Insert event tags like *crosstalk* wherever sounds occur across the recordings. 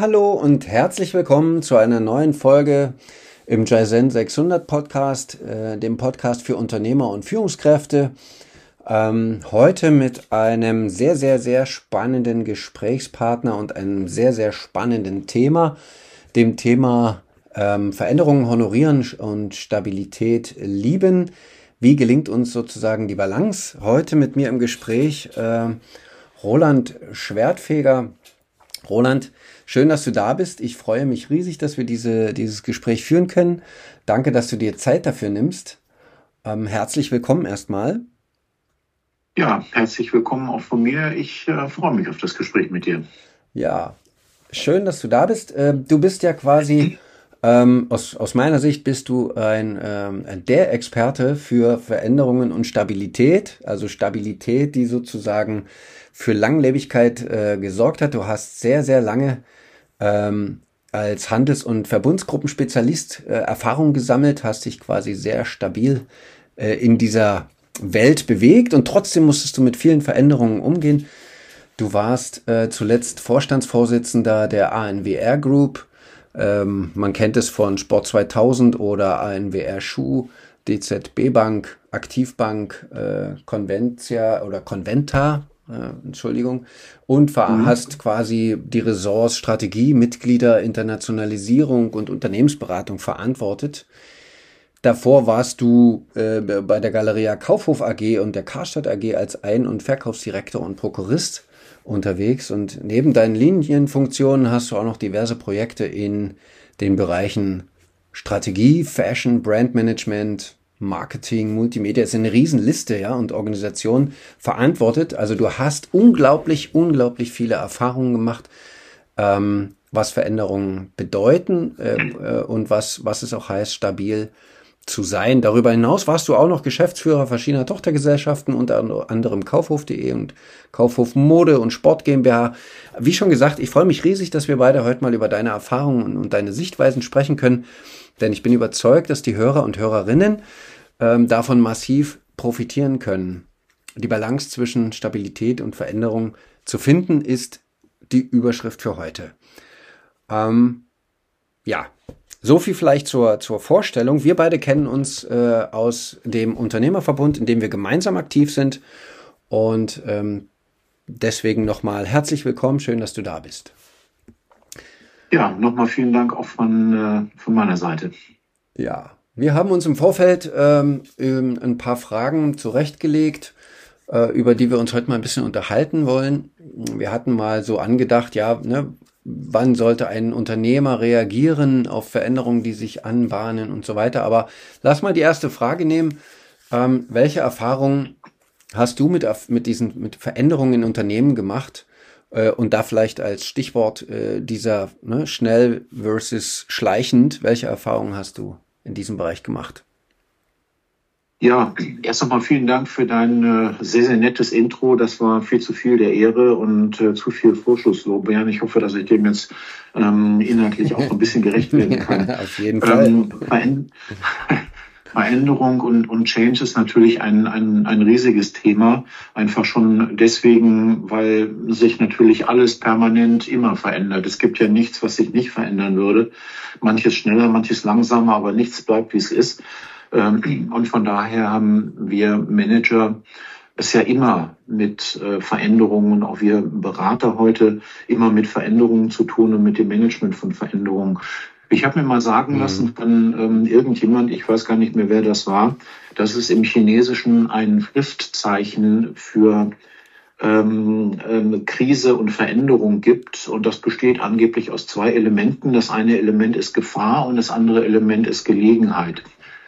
Hallo und herzlich willkommen zu einer neuen Folge im Jaizen 600 Podcast, äh, dem Podcast für Unternehmer und Führungskräfte. Ähm, heute mit einem sehr, sehr, sehr spannenden Gesprächspartner und einem sehr, sehr spannenden Thema, dem Thema ähm, Veränderungen honorieren und Stabilität lieben. Wie gelingt uns sozusagen die Balance? Heute mit mir im Gespräch äh, Roland Schwertfeger. Roland, schön, dass du da bist. Ich freue mich riesig, dass wir diese, dieses Gespräch führen können. Danke, dass du dir Zeit dafür nimmst. Ähm, herzlich willkommen erstmal. Ja, herzlich willkommen auch von mir. Ich äh, freue mich auf das Gespräch mit dir. Ja, schön, dass du da bist. Äh, du bist ja quasi, ähm, aus, aus meiner Sicht bist du ein, ähm, der Experte für Veränderungen und Stabilität. Also Stabilität, die sozusagen für Langlebigkeit äh, gesorgt hat. Du hast sehr, sehr lange ähm, als Handels- und Verbundsgruppenspezialist äh, Erfahrung gesammelt, hast dich quasi sehr stabil äh, in dieser Welt bewegt und trotzdem musstest du mit vielen Veränderungen umgehen. Du warst äh, zuletzt Vorstandsvorsitzender der ANWR Group. Ähm, man kennt es von Sport 2000 oder ANWR Schuh, DZB Bank, Aktivbank, äh, Conventia oder Conventa äh, Entschuldigung, und mhm. hast quasi die Ressorts Strategie, Mitglieder, Internationalisierung und Unternehmensberatung verantwortet. Davor warst du äh, bei der Galeria Kaufhof AG und der Karstadt AG als Ein- und Verkaufsdirektor und Prokurist unterwegs und neben deinen Linienfunktionen hast du auch noch diverse Projekte in den Bereichen Strategie, Fashion, Brandmanagement, Marketing, Multimedia ist eine Riesenliste, ja, und Organisation verantwortet. Also du hast unglaublich, unglaublich viele Erfahrungen gemacht, ähm, was Veränderungen bedeuten äh, äh, und was, was es auch heißt, stabil zu sein. Darüber hinaus warst du auch noch Geschäftsführer verschiedener Tochtergesellschaften, unter anderem Kaufhof.de und Kaufhof Mode und Sport GmbH. Wie schon gesagt, ich freue mich riesig, dass wir beide heute mal über deine Erfahrungen und deine Sichtweisen sprechen können, denn ich bin überzeugt, dass die Hörer und Hörerinnen ähm, davon massiv profitieren können. Die Balance zwischen Stabilität und Veränderung zu finden, ist die Überschrift für heute. Ähm, ja, so viel vielleicht zur, zur Vorstellung. Wir beide kennen uns äh, aus dem Unternehmerverbund, in dem wir gemeinsam aktiv sind. Und ähm, deswegen nochmal herzlich willkommen. Schön, dass du da bist. Ja, nochmal vielen Dank auch von, äh, von meiner Seite. Ja, wir haben uns im Vorfeld ähm, ein paar Fragen zurechtgelegt, äh, über die wir uns heute mal ein bisschen unterhalten wollen. Wir hatten mal so angedacht, ja, ne, wann sollte ein Unternehmer reagieren auf Veränderungen, die sich anbahnen und so weiter. Aber lass mal die erste Frage nehmen. Ähm, welche Erfahrungen hast du mit, mit diesen mit Veränderungen in Unternehmen gemacht? Äh, und da vielleicht als Stichwort äh, dieser ne, schnell versus schleichend, welche Erfahrungen hast du? in diesem Bereich gemacht? Ja, erst einmal vielen Dank für dein äh, sehr, sehr nettes Intro. Das war viel zu viel der Ehre und äh, zu viel Vorschusslorbeeren. Ich hoffe, dass ich dem jetzt ähm, inhaltlich auch ein bisschen gerecht werden *laughs* kann. Auf jeden Fall. Ähm, Veränderung und, und Change ist natürlich ein, ein, ein riesiges Thema. Einfach schon deswegen, weil sich natürlich alles permanent immer verändert. Es gibt ja nichts, was sich nicht verändern würde. Manches schneller, manches langsamer, aber nichts bleibt, wie es ist. Ähm, und von daher haben wir Manager es ja immer mit äh, Veränderungen, auch wir Berater heute, immer mit Veränderungen zu tun und mit dem Management von Veränderungen. Ich habe mir mal sagen mhm. lassen von ähm, irgendjemand, ich weiß gar nicht mehr, wer das war, dass es im Chinesischen ein Schriftzeichen für ähm, ähm, Krise und Veränderung gibt. Und das besteht angeblich aus zwei Elementen. Das eine Element ist Gefahr und das andere Element ist Gelegenheit.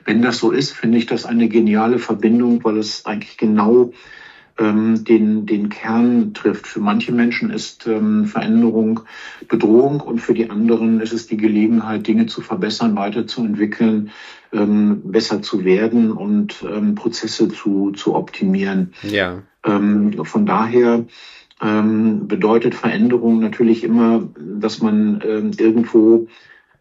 Wenn das so ist, finde ich das eine geniale Verbindung, weil es eigentlich genau ähm, den, den Kern trifft. Für manche Menschen ist ähm, Veränderung Bedrohung und für die anderen ist es die Gelegenheit, Dinge zu verbessern, weiterzuentwickeln, ähm, besser zu werden und ähm, Prozesse zu, zu optimieren. Ja. Ähm, von daher ähm, bedeutet Veränderung natürlich immer, dass man ähm, irgendwo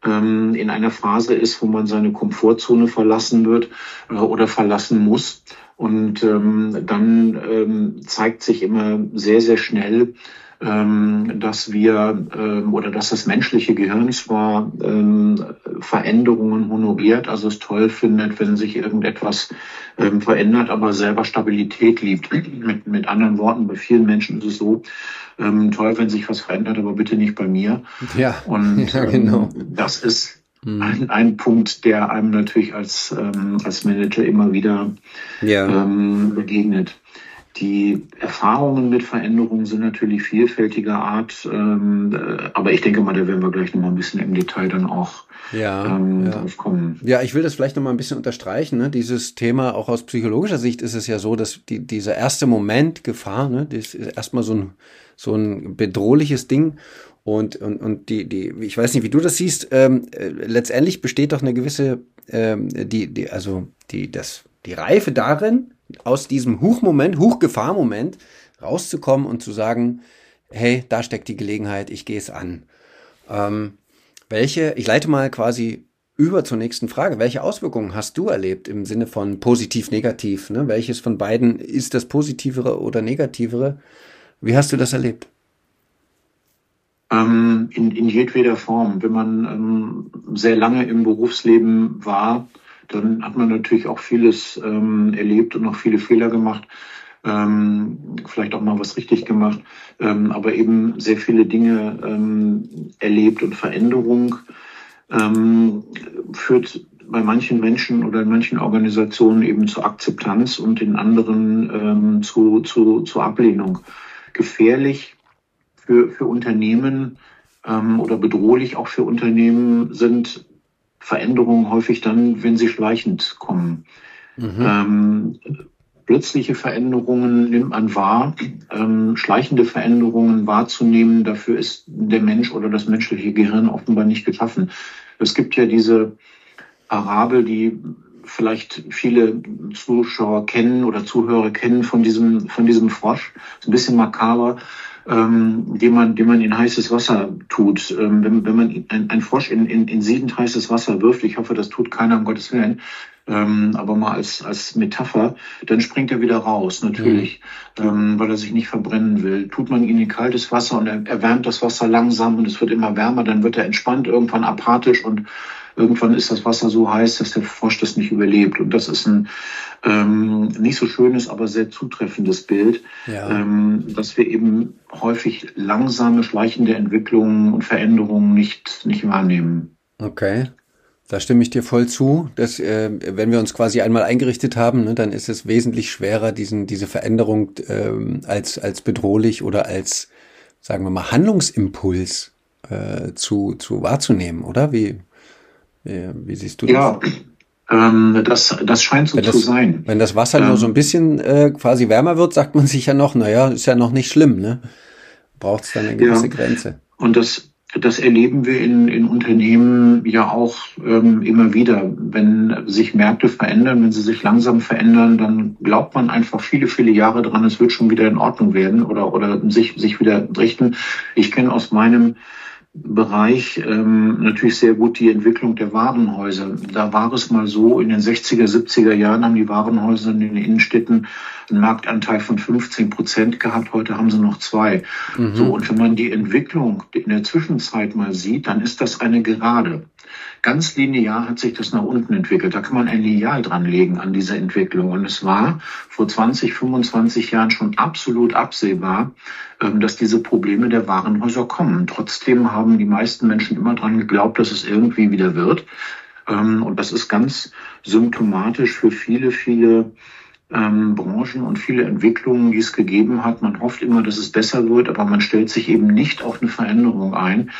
ähm, in einer Phase ist, wo man seine Komfortzone verlassen wird äh, oder verlassen muss Und ähm, dann ähm, zeigt sich immer sehr, sehr schnell, ähm, dass wir ähm, oder dass das menschliche Gehirn zwar ähm, Veränderungen honoriert, also es toll findet, wenn sich irgendetwas ähm, verändert, aber selber Stabilität liebt. *clears throat* mit, mit anderen Worten, bei vielen Menschen ist es so, ähm, toll, wenn sich was verändert, aber bitte nicht bei mir. Ja, und *laughs* ja, genau. ähm, das ist mhm. ein, ein Punkt, der einem natürlich als, ähm, als Manager immer wieder ja. ähm, begegnet. Die Erfahrungen mit Veränderungen sind natürlich vielfältiger Art, ähm, äh, aber ich denke mal, da werden wir gleich noch mal ein bisschen im Detail dann auch ja, ähm, ja. drauf kommen. Ja, ich will das vielleicht noch mal ein bisschen unterstreichen. Ne? Dieses Thema, auch aus psychologischer Sicht ist es ja so, dass die, dieser erste Moment Gefahr, ne, das ist erstmal so ein, so ein bedrohliches Ding. Und, und, und die, die, ich weiß nicht, wie du das siehst, ähm, äh, letztendlich besteht doch eine gewisse, ähm, die, die, also die, das, die Reife darin, aus diesem Huchmoment, Huchgefahrmoment rauszukommen und zu sagen, hey, da steckt die Gelegenheit, ich gehe es an. Ähm, welche, ich leite mal quasi über zur nächsten Frage. Welche Auswirkungen hast du erlebt im Sinne von positiv, negativ? Ne? Welches von beiden ist das positivere oder negativere? Wie hast du das erlebt? Ähm, in, in jedweder Form. Wenn man ähm, sehr lange im Berufsleben war, dann hat man natürlich auch vieles ähm, erlebt und noch viele Fehler gemacht. Ähm, vielleicht auch mal was richtig gemacht, ähm, aber eben sehr viele Dinge ähm, erlebt und Veränderung ähm, führt bei manchen Menschen oder in manchen Organisationen eben zur Akzeptanz und in anderen ähm, zu, zu, zur Ablehnung. Gefährlich für, für Unternehmen ähm, oder bedrohlich auch für Unternehmen sind Veränderungen häufig dann, wenn sie schleichend kommen. Mhm. Ähm, plötzliche Veränderungen nimmt man wahr, ähm, schleichende Veränderungen wahrzunehmen, dafür ist der Mensch oder das menschliche Gehirn offenbar nicht geschaffen. Es gibt ja diese Parabel, die vielleicht viele Zuschauer kennen oder Zuhörer kennen von diesem, von diesem Frosch. Ist ein bisschen makaber ähm, den, man, den man in heißes Wasser tut. Ähm, wenn, wenn man ein, ein Frosch in, in, in siedend heißes Wasser wirft, ich hoffe, das tut keiner, um Gottes Willen, ähm, aber mal als, als Metapher, dann springt er wieder raus, natürlich, mhm. ähm, weil er sich nicht verbrennen will. Tut man ihn in kaltes Wasser und er erwärmt das Wasser langsam und es wird immer wärmer, dann wird er entspannt, irgendwann apathisch und irgendwann ist das Wasser so heiß, dass der Frosch das nicht überlebt. Und das ist ein ähm, nicht so schönes, aber sehr zutreffendes Bild, ja. ähm, dass wir eben häufig langsame, schleichende Entwicklungen und Veränderungen nicht, nicht wahrnehmen. Okay. Da stimme ich dir voll zu. Dass, äh, wenn wir uns quasi einmal eingerichtet haben, ne, dann ist es wesentlich schwerer, diesen, diese Veränderung ähm, als, als bedrohlich oder als, sagen wir mal, Handlungsimpuls äh, zu, zu wahrzunehmen, oder? Wie, wie, wie siehst du das? Ja, ähm, das, das scheint so wenn zu das, sein. Wenn das Wasser ähm, nur so ein bisschen äh, quasi wärmer wird, sagt man sich ja noch, naja, ist ja noch nicht schlimm, ne? Braucht es dann eine gewisse ja. Grenze. Und das, das erleben wir in, in Unternehmen ja auch ähm, immer wieder. Wenn sich Märkte verändern, wenn sie sich langsam verändern, dann glaubt man einfach viele, viele Jahre dran, es wird schon wieder in Ordnung werden oder, oder sich, sich wieder richten. Ich kenne aus meinem Bereich ähm, natürlich sehr gut die Entwicklung der Warenhäuser. Da war es mal so, in den 60er, 70er Jahren haben die Warenhäuser in den Innenstädten einen Marktanteil von 15 Prozent gehabt. Heute haben sie noch zwei. Mhm. So, und wenn man die Entwicklung in der Zwischenzeit mal sieht, dann ist das eine Gerade. Ganz linear hat sich das nach unten entwickelt. Da kann man ein Lineal dran legen an dieser Entwicklung. Und es war vor 20, 25 Jahren schon absolut absehbar, ähm, dass diese Probleme der Warenhäuser kommen. Trotzdem haben die meisten Menschen immer dran geglaubt, dass es irgendwie wieder wird. Ähm, und das ist ganz symptomatisch für viele, viele ähm, Branchen und viele Entwicklungen, die es gegeben hat. Man hofft immer, dass es besser wird, aber man stellt sich eben nicht auf eine Veränderung ein.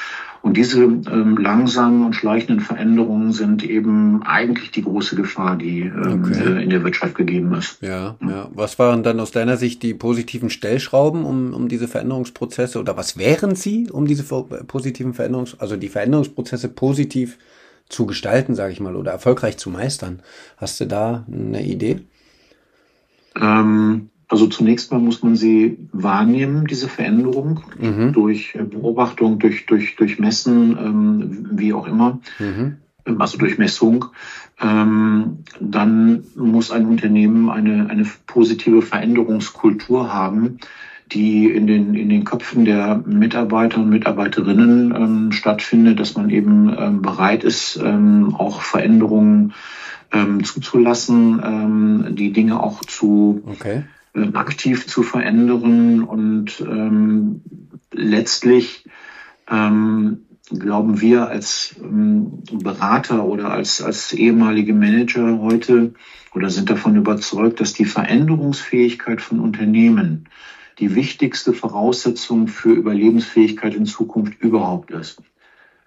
Und diese ähm, langsamen und schleichenden Veränderungen sind eben eigentlich die große Gefahr, die ähm, okay. äh, in der Wirtschaft gegeben ist. Ja, ja. Was waren dann aus deiner Sicht die positiven Stellschrauben, um, um diese Veränderungsprozesse oder was wären sie, um diese positiven Veränderungs, also die Veränderungsprozesse positiv zu gestalten, sage ich mal, oder erfolgreich zu meistern? Hast du da eine Idee? Ähm, also zunächst mal muss man sie wahrnehmen, diese Veränderung, mhm. durch Beobachtung, durch, durch, durch Messen, ähm, wie auch immer. Mhm. also durch Messung, ähm, dann muss ein Unternehmen eine, eine positive Veränderungskultur haben, die in den, in den Köpfen der Mitarbeiter und Mitarbeiterinnen ähm, stattfindet, dass man eben ähm, bereit ist, ähm, auch Veränderungen ähm, zuzulassen, ähm, die Dinge auch zu okay. äh, aktiv zu verändern und ähm, letztlich ähm, glauben wir als ähm, Berater oder als, als ehemalige Manager heute oder sind davon überzeugt, dass die Veränderungsfähigkeit von Unternehmen die wichtigste Voraussetzung für Überlebensfähigkeit in Zukunft überhaupt ist.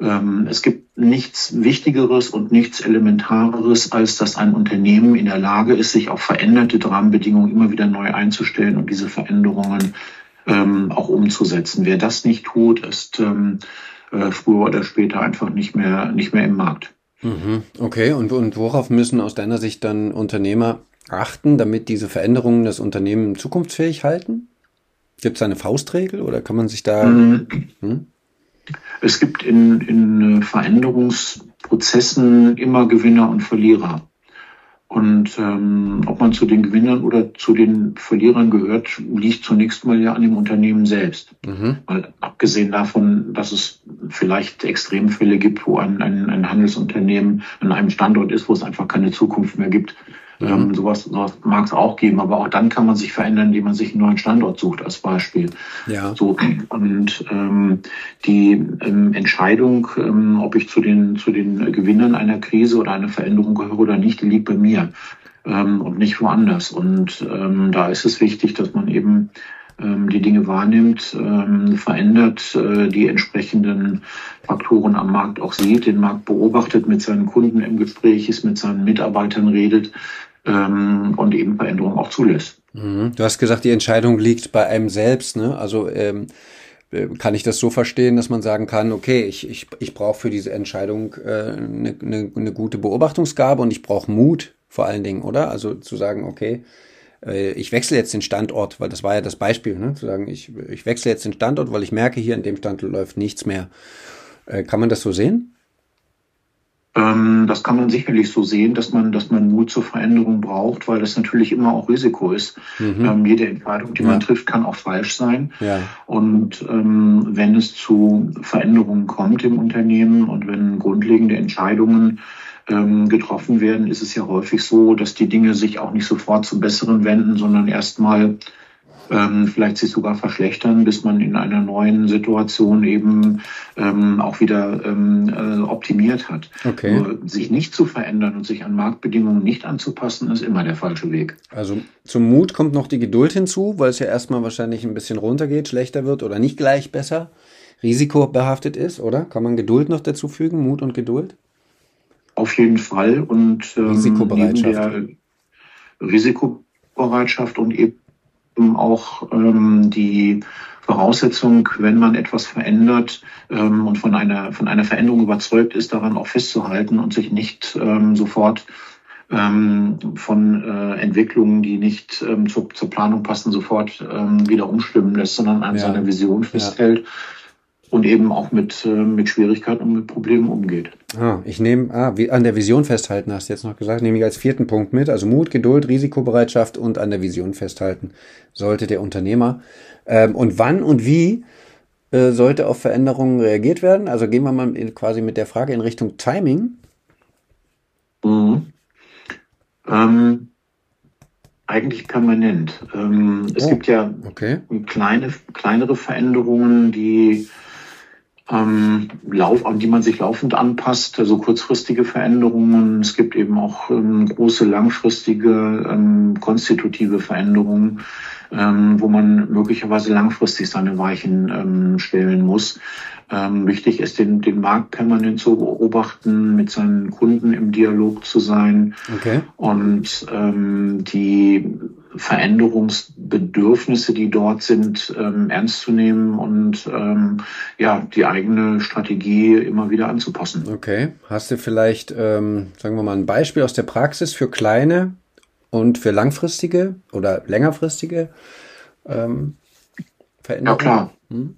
Ähm, es gibt nichts Wichtigeres und nichts Elementareres, als dass ein Unternehmen in der Lage ist, sich auf veränderte Rahmenbedingungen immer wieder neu einzustellen und diese Veränderungen ähm, auch umzusetzen. Wer das nicht tut, ist ähm, äh, früher oder später einfach nicht mehr, nicht mehr im Markt. Mhm. Okay, und, und worauf müssen aus deiner Sicht dann Unternehmer achten, damit diese Veränderungen das Unternehmen zukunftsfähig halten? Gibt es eine Faustregel oder kann man sich da. Hm? Es gibt in, in Veränderungsprozessen immer Gewinner und Verlierer. Und ähm, ob man zu den Gewinnern oder zu den Verlierern gehört, liegt zunächst mal ja an dem Unternehmen selbst. Mhm. Weil abgesehen davon, dass es vielleicht Extremfälle gibt, wo ein, ein, ein Handelsunternehmen an einem Standort ist, wo es einfach keine Zukunft mehr gibt. Ähm, sowas mag es auch geben, aber auch dann kann man sich verändern, indem man sich einen neuen Standort sucht, als Beispiel. Ja. So, und ähm, die ähm, Entscheidung, ähm, ob ich zu den, zu den Gewinnern einer Krise oder einer Veränderung gehöre oder nicht, liegt bei mir ähm, und nicht woanders. Und ähm, da ist es wichtig, dass man eben ähm, die Dinge wahrnimmt, ähm, verändert, äh, die entsprechenden Faktoren am Markt auch sieht, den Markt beobachtet, mit seinen Kunden im Gespräch ist, mit seinen Mitarbeitern redet ähm, und eben Veränderungen auch zulässt. Mhm. Du hast gesagt, die Entscheidung liegt bei einem selbst. Ne? Also ähm, äh, kann ich das so verstehen, dass man sagen kann, okay, ich, ich, ich brauche für diese Entscheidung äh, eine, eine, eine gute Beobachtungsgabe und ich brauche Mut vor allen Dingen, oder? Also zu sagen, okay, äh, ich wechsle jetzt den Standort, weil das war ja das Beispiel, ne? zu sagen, ich, ich wechsle jetzt den Standort, weil ich merke, hier in dem Standort läuft nichts mehr. Äh, kann man das so sehen? Ähm, das kann man sicherlich so sehen, dass man, dass man Mut zur Veränderung braucht, weil das natürlich immer auch Risiko ist. Mhm. Ähm, jede Entscheidung, die ja. man trifft, kann auch falsch sein. Ja. Und ähm, wenn es zu Veränderungen kommt im Unternehmen und wenn grundlegende Entscheidungen ähm, getroffen werden, ist es ja häufig so, dass die Dinge sich auch nicht sofort zum Besseren wenden, sondern erstmal ähm, vielleicht sich sogar verschlechtern, bis man in einer neuen Situation eben ähm, auch wieder ähm, äh, optimiert hat. Okay. Nur, sich nicht zu verändern und sich an Marktbedingungen nicht anzupassen, ist immer der falsche Weg. Also zum Mut kommt noch die Geduld hinzu, weil es ja erstmal wahrscheinlich ein bisschen runtergeht, schlechter wird oder nicht gleich besser, risikobehaftet ist, oder? Kann man Geduld noch dazu fügen, Mut und Geduld? Auf jeden Fall. Und ähm, Risikobereitschaft. Risikobereitschaft und eben auch ähm, die Voraussetzung, wenn man etwas verändert ähm, und von einer, von einer Veränderung überzeugt ist, daran auch festzuhalten und sich nicht ähm, sofort ähm, von äh, Entwicklungen, die nicht ähm, zur, zur Planung passen, sofort ähm, wieder umstimmen lässt, sondern an ja. seiner Vision festhält. Ja und eben auch mit, äh, mit Schwierigkeiten und mit Problemen umgeht. Ah, ich nehme, ah, wie, an der Vision festhalten, hast du jetzt noch gesagt, nehme ich als vierten Punkt mit. Also Mut, Geduld, Risikobereitschaft und an der Vision festhalten sollte der Unternehmer. Ähm, und wann und wie äh, sollte auf Veränderungen reagiert werden? Also gehen wir mal in, quasi mit der Frage in Richtung Timing. Mhm. Ähm, eigentlich permanent. Ähm, oh, es gibt ja okay. kleine, kleinere Veränderungen, die ähm, Lauf, an die man sich laufend anpasst, also kurzfristige Veränderungen. Es gibt eben auch ähm, große, langfristige, ähm, konstitutive Veränderungen, ähm, wo man möglicherweise langfristig seine Weichen ähm, stellen muss. Ähm, wichtig ist, den, den Markt permanent zu beobachten, mit seinen Kunden im Dialog zu sein okay. und ähm, die Veränderungsbedürfnisse, die dort sind, ähm, ernst zu nehmen und ähm, ja die eigene Strategie immer wieder anzupassen. Okay, hast du vielleicht, ähm, sagen wir mal, ein Beispiel aus der Praxis für kleine und für langfristige oder längerfristige ähm, Veränderungen? Ja klar. Hm?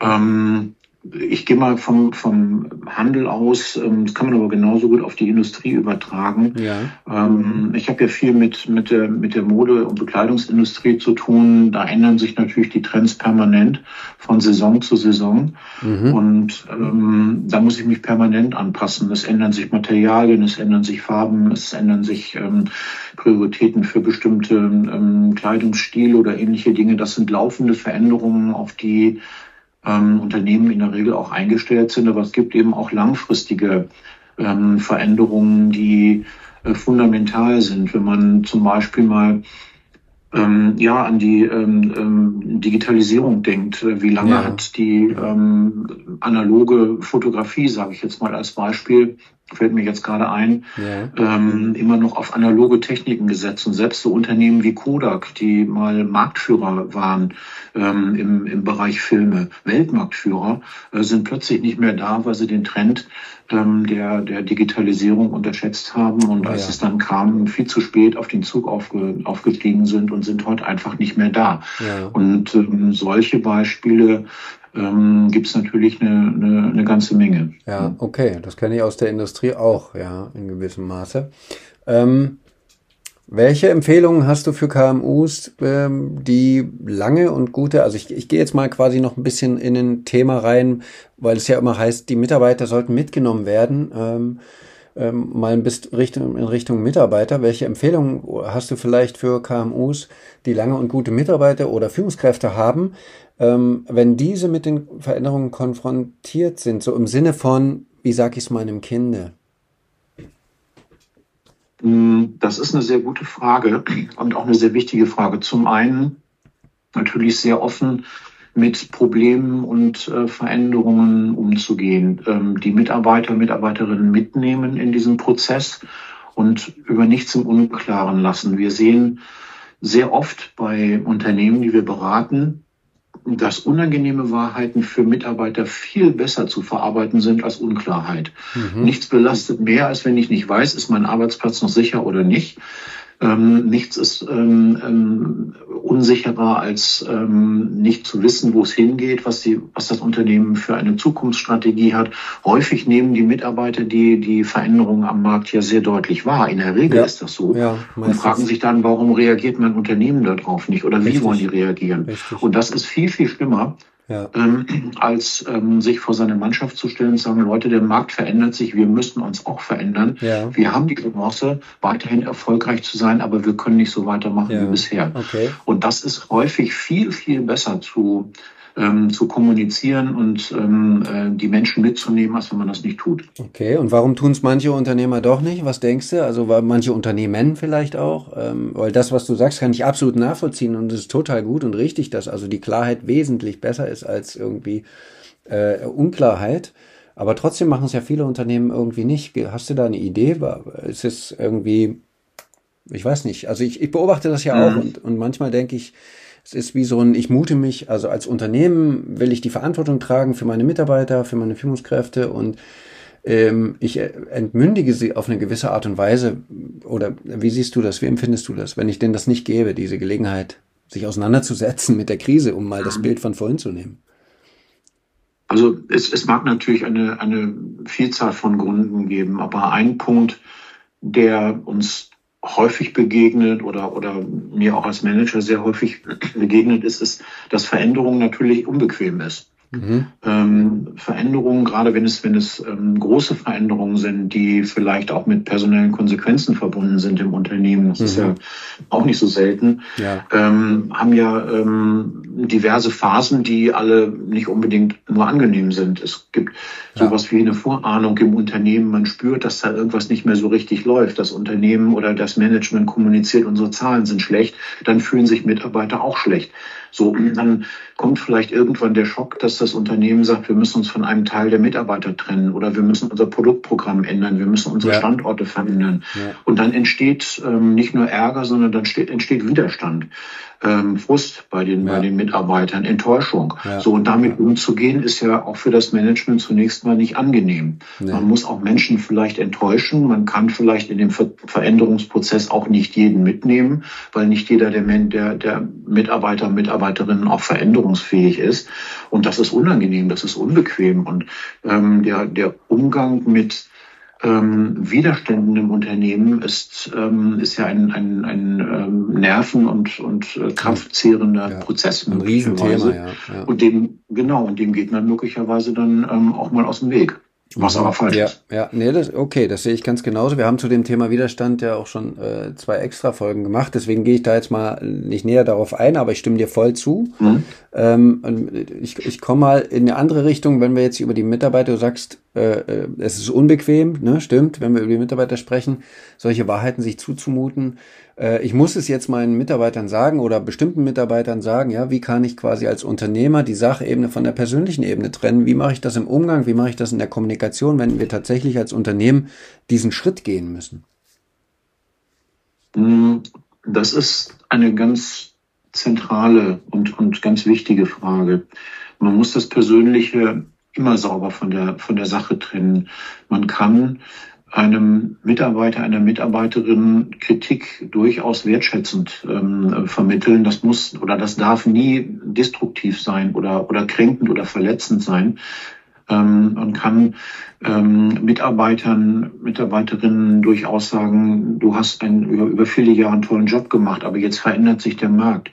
Ähm, ich gehe mal vom, vom Handel aus, ähm, das kann man aber genauso gut auf die Industrie übertragen. Ja. Ähm, ich habe ja viel mit, mit, der, mit der Mode- und Bekleidungsindustrie zu tun. Da ändern sich natürlich die Trends permanent von Saison zu Saison. Mhm. Und ähm, da muss ich mich permanent anpassen. Es ändern sich Materialien, es ändern sich Farben, es ändern sich ähm, Prioritäten für bestimmte ähm, Kleidungsstil oder ähnliche Dinge. Das sind laufende Veränderungen, auf die ähm, Unternehmen in der Regel auch eingestellt sind. Aber es gibt eben auch langfristige ähm, Veränderungen, die äh, fundamental sind. Wenn man zum Beispiel mal ähm, ja an die ähm, ähm, Digitalisierung denkt. Äh, wie lange ja. hat die ähm, analoge Fotografie, sage ich jetzt mal als Beispiel, fällt mir jetzt gerade ein, ja. ähm, immer noch auf analoge Techniken gesetzt. Und selbst so Unternehmen wie Kodak, die mal Marktführer waren ähm, im, im Bereich Filme, Weltmarktführer, äh, sind plötzlich nicht mehr da, weil sie den Trend ähm, der, der Digitalisierung unterschätzt haben und als ja. es dann kam, viel zu spät auf den Zug aufge, aufgestiegen sind und sind heute einfach nicht mehr da. Ja. Und ähm, solche Beispiele ähm, gibt es natürlich eine, eine, eine ganze Menge. Ja, okay, das kenne ich aus der Industrie auch, ja, in gewissem Maße. Ähm, welche Empfehlungen hast du für KMUs, ähm, die lange und gute, also ich, ich gehe jetzt mal quasi noch ein bisschen in ein Thema rein, weil es ja immer heißt, die Mitarbeiter sollten mitgenommen werden. Ähm, ähm, mal ein bisschen Richtung, in Richtung Mitarbeiter. Welche Empfehlungen hast du vielleicht für KMUs, die lange und gute Mitarbeiter oder Führungskräfte haben, ähm, wenn diese mit den Veränderungen konfrontiert sind, so im Sinne von, wie sage ich es meinem Kinde? Mm, das ist eine sehr gute Frage und auch eine sehr wichtige Frage. Zum einen natürlich sehr offen mit Problemen und äh, Veränderungen umzugehen, ähm, die Mitarbeiter, Mitarbeiterinnen mitnehmen in diesem Prozess und über nichts im Unklaren lassen. Wir sehen sehr oft bei Unternehmen, die wir beraten, dass unangenehme Wahrheiten für Mitarbeiter viel besser zu verarbeiten sind als Unklarheit. Mhm. Nichts belastet mehr, als wenn ich nicht weiß, ist mein Arbeitsplatz noch sicher oder nicht. Ähm, nichts ist ähm, ähm, unsicherer als ähm, nicht zu wissen, wo es hingeht, was, die, was das Unternehmen für eine Zukunftsstrategie hat. Häufig nehmen die Mitarbeiter die, die Veränderungen am Markt ja sehr deutlich wahr. In der Regel ja. ist das so. Ja, und fragen sich dann, warum reagiert mein Unternehmen darauf nicht oder wie Richtig. wollen die reagieren? Richtig. Und das ist viel, viel schlimmer, ja. ähm, als ähm, sich vor seine Mannschaft zu stellen und zu sagen, Leute, der Markt verändert sich, wir müssen uns auch verändern. Ja. Wir haben die Chance, weiterhin erfolgreich zu sein, aber wir können nicht so weitermachen ja. wie bisher. Okay. Und das ist häufig viel, viel besser zu ähm, zu kommunizieren und ähm, äh, die Menschen mitzunehmen, als wenn man das nicht tut. Okay, und warum tun es manche Unternehmer doch nicht? Was denkst du? Also weil manche Unternehmen vielleicht auch? Ähm, weil das, was du sagst, kann ich absolut nachvollziehen und es ist total gut und richtig, dass also die Klarheit wesentlich besser ist als irgendwie äh, Unklarheit. Aber trotzdem machen es ja viele Unternehmen irgendwie nicht. Hast du da eine Idee? Ist es irgendwie, ich weiß nicht, also ich, ich beobachte das ja auch mhm. und, und manchmal denke ich, es ist wie so ein, ich mute mich, also als Unternehmen will ich die Verantwortung tragen für meine Mitarbeiter, für meine Führungskräfte und ähm, ich entmündige sie auf eine gewisse Art und Weise. Oder wie siehst du das? Wie empfindest du das, wenn ich denen das nicht gebe, diese Gelegenheit, sich auseinanderzusetzen mit der Krise, um mal das Bild von vorhin zu nehmen? Also es, es mag natürlich eine, eine Vielzahl von Gründen geben, aber ein Punkt, der uns häufig begegnet oder, oder mir auch als Manager sehr häufig begegnet ist, ist, dass Veränderung natürlich unbequem ist. Mhm. Ähm, Veränderungen, gerade wenn es, wenn es ähm, große Veränderungen sind, die vielleicht auch mit personellen Konsequenzen verbunden sind im Unternehmen, das mhm. ist ja auch nicht so selten, ja. Ähm, haben ja ähm, diverse Phasen, die alle nicht unbedingt nur angenehm sind. Es gibt ja. sowas wie eine Vorahnung im Unternehmen. Man spürt, dass da irgendwas nicht mehr so richtig läuft. Das Unternehmen oder das Management kommuniziert, unsere Zahlen sind schlecht. Dann fühlen sich Mitarbeiter auch schlecht. So, dann kommt vielleicht irgendwann der Schock, dass das Unternehmen sagt, wir müssen uns von einem Teil der Mitarbeiter trennen oder wir müssen unser Produktprogramm ändern, wir müssen unsere ja. Standorte verändern. Ja. Und dann entsteht ähm, nicht nur Ärger, sondern dann steht, entsteht Widerstand. Ähm, Frust bei den, ja. bei den Mitarbeitern, Enttäuschung. Ja. So und damit umzugehen, ist ja auch für das Management zunächst mal nicht angenehm. Nee. Man muss auch Menschen vielleicht enttäuschen. Man kann vielleicht in dem Ver Veränderungsprozess auch nicht jeden mitnehmen, weil nicht jeder der, der, der Mitarbeiter, Mitarbeiterinnen auch veränderungsfähig ist. Und das ist unangenehm, das ist unbequem. Und ähm, der, der Umgang mit ähm, Widerständen im Unternehmen ist, ähm, ist ja ein, ein, ein ähm, Nerven- und, und äh, kraftzehrender ja, Prozess. Ein Riesenthema, ja, ja. Und dem, genau, und dem geht man möglicherweise dann ähm, auch mal aus dem Weg. Was aber falsch ja. Ja, nee, das, okay, das sehe ich ganz genauso. Wir haben zu dem Thema Widerstand ja auch schon äh, zwei extra Folgen gemacht. Deswegen gehe ich da jetzt mal nicht näher darauf ein, aber ich stimme dir voll zu. Mhm. Ähm, ich ich komme mal in eine andere Richtung, wenn wir jetzt über die Mitarbeiter, du sagst, äh, äh, es ist unbequem, ne, stimmt, wenn wir über die Mitarbeiter sprechen, solche Wahrheiten sich zuzumuten ich muss es jetzt meinen Mitarbeitern sagen oder bestimmten Mitarbeitern sagen, ja, wie kann ich quasi als Unternehmer die Sachebene von der persönlichen Ebene trennen? Wie mache ich das im Umgang? Wie mache ich das in der Kommunikation, wenn wir tatsächlich als Unternehmen diesen Schritt gehen müssen? Mm, das ist eine ganz zentrale und, und ganz wichtige Frage. Man muss das Persönliche immer sauber von der, von der Sache trennen. Man kann einem Mitarbeiter, einer Mitarbeiterin Kritik durchaus wertschätzend ähm, vermitteln. Das muss oder das darf nie destruktiv sein oder, oder kränkend oder verletzend sein. Ähm, man kann ähm, Mitarbeitern, Mitarbeiterinnen durchaus sagen, du hast einen, über, über viele Jahre einen tollen Job gemacht, aber jetzt verändert sich der Markt.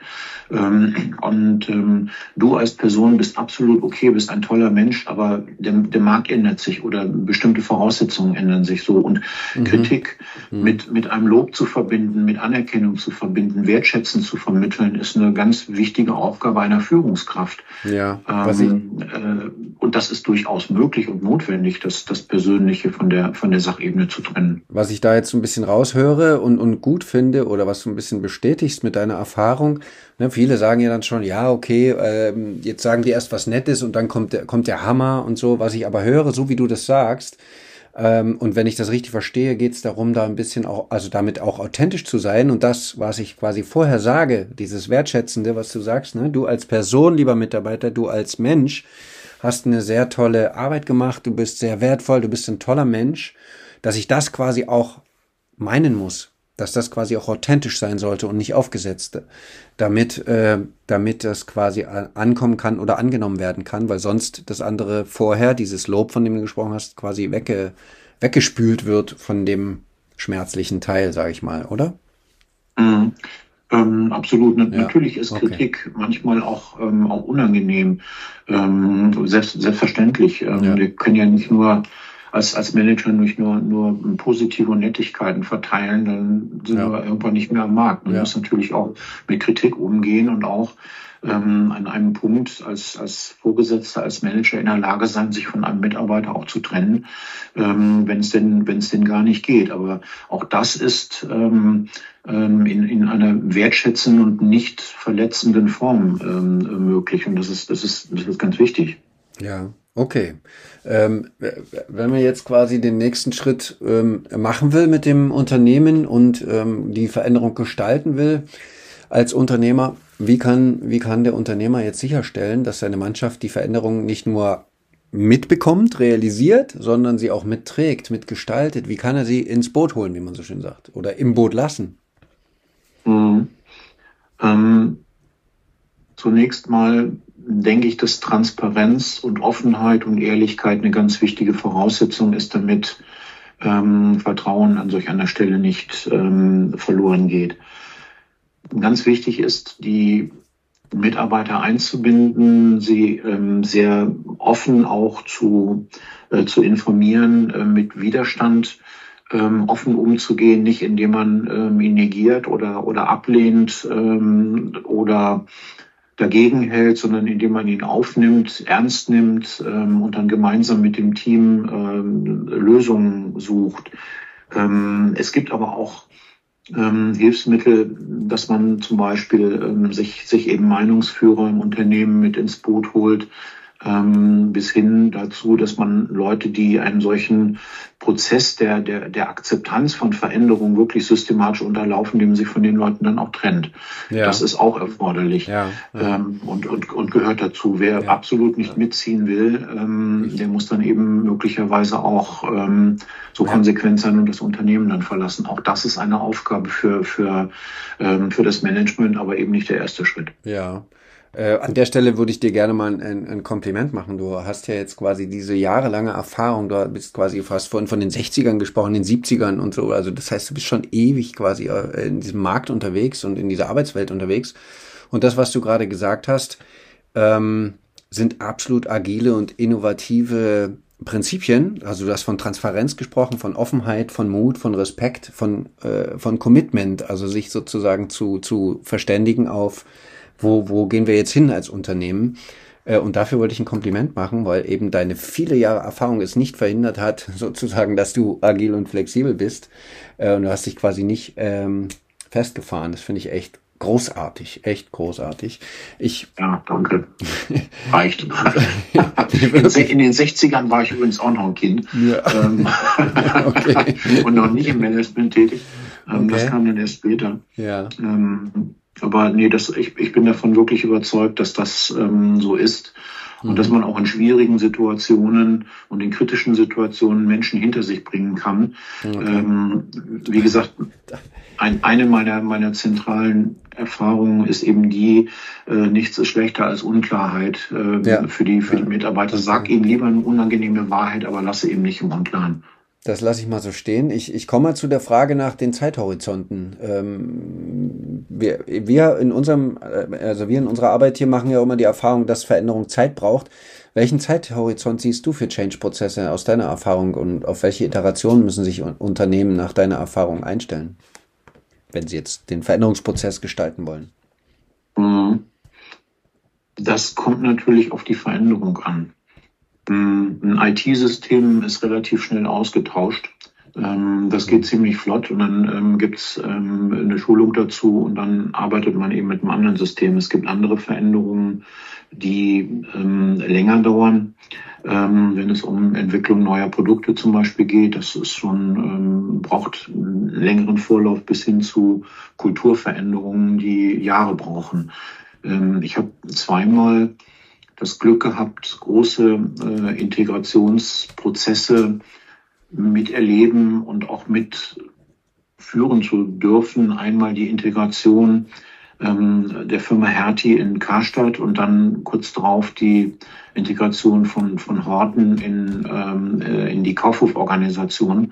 Ähm, und ähm, du als Person bist absolut okay, bist ein toller Mensch, aber der, der Markt ändert sich oder bestimmte Voraussetzungen ändern sich so. Und mhm. Kritik mhm. mit, mit einem Lob zu verbinden, mit Anerkennung zu verbinden, Wertschätzen zu vermitteln, ist eine ganz wichtige Aufgabe einer Führungskraft. Ja, ähm, äh, und das ist durchaus möglich und notwendig, das, das Persönliche von der, von der Sachebene zu trennen. Was ich da jetzt so ein bisschen raushöre und, und gut finde oder was du ein bisschen bestätigst mit deiner Erfahrung, Ne, viele sagen ja dann schon, ja, okay, ähm, jetzt sagen die erst was Nettes und dann kommt der, kommt der Hammer und so. Was ich aber höre, so wie du das sagst, ähm, und wenn ich das richtig verstehe, geht es darum, da ein bisschen auch, also damit auch authentisch zu sein und das, was ich quasi vorher sage, dieses Wertschätzende, was du sagst, ne, du als Person, lieber Mitarbeiter, du als Mensch, hast eine sehr tolle Arbeit gemacht, du bist sehr wertvoll, du bist ein toller Mensch, dass ich das quasi auch meinen muss dass das quasi auch authentisch sein sollte und nicht aufgesetzt, damit, äh, damit das quasi ankommen kann oder angenommen werden kann, weil sonst das andere vorher, dieses Lob, von dem du gesprochen hast, quasi wegge, weggespült wird von dem schmerzlichen Teil, sage ich mal, oder? Mhm. Ähm, absolut. Ja. Natürlich ist okay. Kritik manchmal auch, ähm, auch unangenehm. Ähm, selbst, selbstverständlich. Ähm, ja. Wir können ja nicht nur als, als Manager nicht nur, nur positive Nettigkeiten verteilen, dann sind ja. wir irgendwann nicht mehr am Markt. Man ja. muss natürlich auch mit Kritik umgehen und auch ähm, an einem Punkt als, als Vorgesetzter, als Manager in der Lage sein, sich von einem Mitarbeiter auch zu trennen, ähm, wenn es denn, wenn es denn gar nicht geht. Aber auch das ist ähm, ähm, in, in einer wertschätzenden und nicht verletzenden Form ähm, möglich. Und das ist, das ist, das ist ganz wichtig. Ja, Okay. Ähm, wenn man jetzt quasi den nächsten Schritt ähm, machen will mit dem Unternehmen und ähm, die Veränderung gestalten will als Unternehmer, wie kann, wie kann der Unternehmer jetzt sicherstellen, dass seine Mannschaft die Veränderung nicht nur mitbekommt, realisiert, sondern sie auch mitträgt, mitgestaltet? Wie kann er sie ins Boot holen, wie man so schön sagt, oder im Boot lassen? Mhm. Ähm, zunächst mal denke ich, dass Transparenz und Offenheit und Ehrlichkeit eine ganz wichtige Voraussetzung ist, damit ähm, Vertrauen an solch einer Stelle nicht ähm, verloren geht. Ganz wichtig ist, die Mitarbeiter einzubinden, sie ähm, sehr offen auch zu, äh, zu informieren, äh, mit Widerstand ähm, offen umzugehen, nicht indem man ähm, ihn negiert oder, oder ablehnt ähm, oder dagegen hält, sondern indem man ihn aufnimmt, ernst nimmt ähm, und dann gemeinsam mit dem Team ähm, Lösungen sucht. Ähm, es gibt aber auch ähm, Hilfsmittel, dass man zum Beispiel ähm, sich, sich eben Meinungsführer im Unternehmen mit ins Boot holt, ähm, bis hin dazu, dass man Leute, die einen solchen Prozess der, der, der Akzeptanz von Veränderungen wirklich systematisch unterlaufen, dem sich von den Leuten dann auch trennt. Ja. Das ist auch erforderlich ja, ja. Ähm, und, und, und gehört dazu. Wer absolut nicht mitziehen will, ähm, der muss dann eben möglicherweise auch ähm, so konsequent sein und das Unternehmen dann verlassen. Auch das ist eine Aufgabe für, für, ähm, für das Management, aber eben nicht der erste Schritt. Ja. Äh, an der Stelle würde ich dir gerne mal ein, ein, Kompliment machen. Du hast ja jetzt quasi diese jahrelange Erfahrung. Du bist quasi fast von, von den 60ern gesprochen, den 70ern und so. Also das heißt, du bist schon ewig quasi äh, in diesem Markt unterwegs und in dieser Arbeitswelt unterwegs. Und das, was du gerade gesagt hast, ähm, sind absolut agile und innovative Prinzipien. Also du hast von Transparenz gesprochen, von Offenheit, von Mut, von Respekt, von, äh, von Commitment. Also sich sozusagen zu, zu verständigen auf wo, wo gehen wir jetzt hin als Unternehmen? Äh, und dafür wollte ich ein Kompliment machen, weil eben deine viele Jahre Erfahrung es nicht verhindert hat, *laughs* sozusagen, dass du agil und flexibel bist. Äh, und du hast dich quasi nicht ähm, festgefahren. Das finde ich echt großartig, echt großartig. Ich ja, danke. *laughs* Reicht. *laughs* in den 60ern war ich übrigens auch noch ein Kind. Ja. Ähm, okay. und noch nicht im Management tätig. Ähm, okay. Das kam dann erst später. Ja. Ähm, aber nee, das, ich, ich bin davon wirklich überzeugt, dass das ähm, so ist. Und mhm. dass man auch in schwierigen Situationen und in kritischen Situationen Menschen hinter sich bringen kann. Okay. Ähm, wie gesagt, ein, eine meiner, meiner zentralen Erfahrungen ist eben die, äh, nichts ist schlechter als Unklarheit äh, ja. für, die, für die Mitarbeiter. Sag ihnen lieber eine unangenehme Wahrheit, aber lasse eben nicht im Unklaren. Das lasse ich mal so stehen. Ich, ich komme mal zu der Frage nach den Zeithorizonten. Ähm, wir, wir in unserem, äh, also wir in unserer Arbeit hier machen ja immer die Erfahrung, dass Veränderung Zeit braucht. Welchen Zeithorizont siehst du für Change-Prozesse aus deiner Erfahrung und auf welche Iterationen müssen sich Unternehmen nach deiner Erfahrung einstellen, wenn sie jetzt den Veränderungsprozess gestalten wollen? Mhm. Das kommt natürlich auf die Veränderung an. Ein IT-System ist relativ schnell ausgetauscht. Ähm, das geht ziemlich flott und dann ähm, gibt's ähm, eine Schulung dazu und dann arbeitet man eben mit einem anderen System. Es gibt andere Veränderungen, die länger dauern. wenn es um Entwicklung neuer Produkte zum Beispiel geht, das ist schon, braucht einen längeren Vorlauf bis hin zu Kulturveränderungen, die Jahre brauchen. ich habe zweimal das Glück gehabt, große äh, Integrationsprozesse miterleben und auch mitführen zu dürfen. Einmal die Integration ähm, der Firma Hertie in Karstadt und dann kurz darauf die Integration von, von Horten in, ähm, äh, in die Kaufhoforganisation.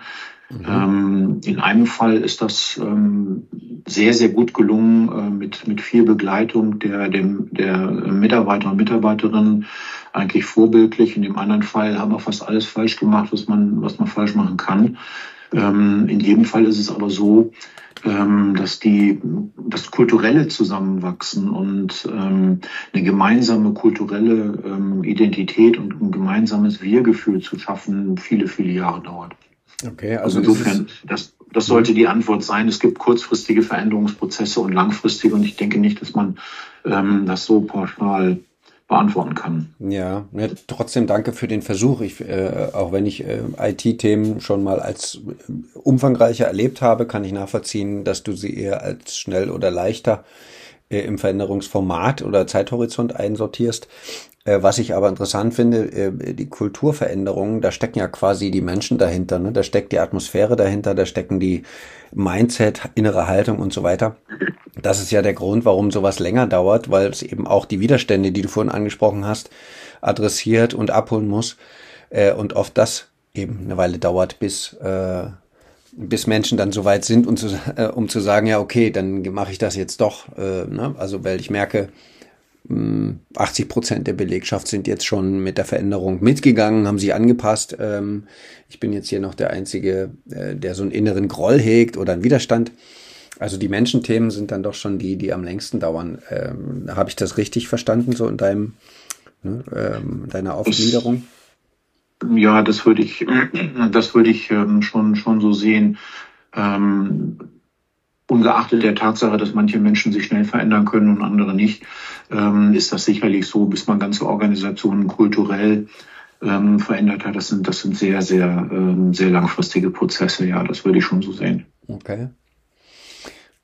Mhm. Ähm, in einem Fall ist das ähm, sehr, sehr gut gelungen äh, mit, mit viel Begleitung der, dem, der Mitarbeiter und Mitarbeiterinnen, eigentlich vorbildlich. In dem anderen Fall haben wir fast alles falsch gemacht, was man, was man falsch machen kann. Ähm, in jedem Fall ist es aber so, dass die, das kulturelle Zusammenwachsen und eine gemeinsame kulturelle Identität und ein gemeinsames Wir-Gefühl zu schaffen, viele, viele Jahre dauert. Okay, also, also insofern, das, das sollte die Antwort sein. Es gibt kurzfristige Veränderungsprozesse und langfristige und ich denke nicht, dass man ähm, das so pauschal beantworten kann. Ja, ne, trotzdem danke für den Versuch. Ich, äh, auch wenn ich äh, IT-Themen schon mal als äh, umfangreicher erlebt habe, kann ich nachvollziehen, dass du sie eher als schnell oder leichter äh, im Veränderungsformat oder Zeithorizont einsortierst. Äh, was ich aber interessant finde, äh, die Kulturveränderungen, da stecken ja quasi die Menschen dahinter, ne? da steckt die Atmosphäre dahinter, da stecken die Mindset, innere Haltung und so weiter. Das ist ja der Grund, warum sowas länger dauert, weil es eben auch die Widerstände, die du vorhin angesprochen hast, adressiert und abholen muss äh, und oft das eben eine Weile dauert, bis bis Menschen dann so weit sind, um zu, äh, um zu sagen, ja, okay, dann mache ich das jetzt doch. Äh, ne? Also, weil ich merke, 80 Prozent der Belegschaft sind jetzt schon mit der Veränderung mitgegangen, haben sich angepasst. Ähm, ich bin jetzt hier noch der Einzige, äh, der so einen inneren Groll hegt oder einen Widerstand. Also die Menschenthemen sind dann doch schon die, die am längsten dauern. Ähm, Habe ich das richtig verstanden, so in deinem, ne, ähm, deiner Aufgliederung? Ja, das würde ich, *clears throat* das würde ich ähm, schon, schon so sehen. Ähm, ungeachtet der Tatsache, dass manche Menschen sich schnell verändern können und andere nicht, ähm, ist das sicherlich so, bis man ganze Organisationen kulturell ähm, verändert hat. Das sind, das sind sehr, sehr, ähm, sehr langfristige Prozesse. Ja, das würde ich schon so sehen. Okay.